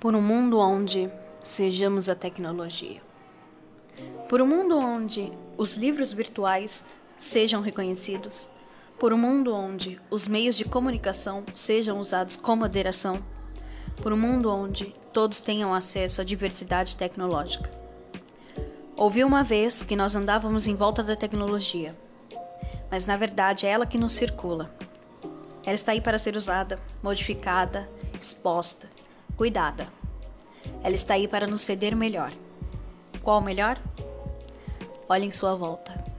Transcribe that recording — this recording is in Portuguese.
por um mundo onde sejamos a tecnologia. Por um mundo onde os livros virtuais sejam reconhecidos. Por um mundo onde os meios de comunicação sejam usados com moderação. Por um mundo onde todos tenham acesso à diversidade tecnológica. Ouvi uma vez que nós andávamos em volta da tecnologia, mas na verdade é ela que nos circula. Ela está aí para ser usada, modificada, exposta cuidada. Ela está aí para nos ceder melhor. Qual o melhor? Olhe em sua volta.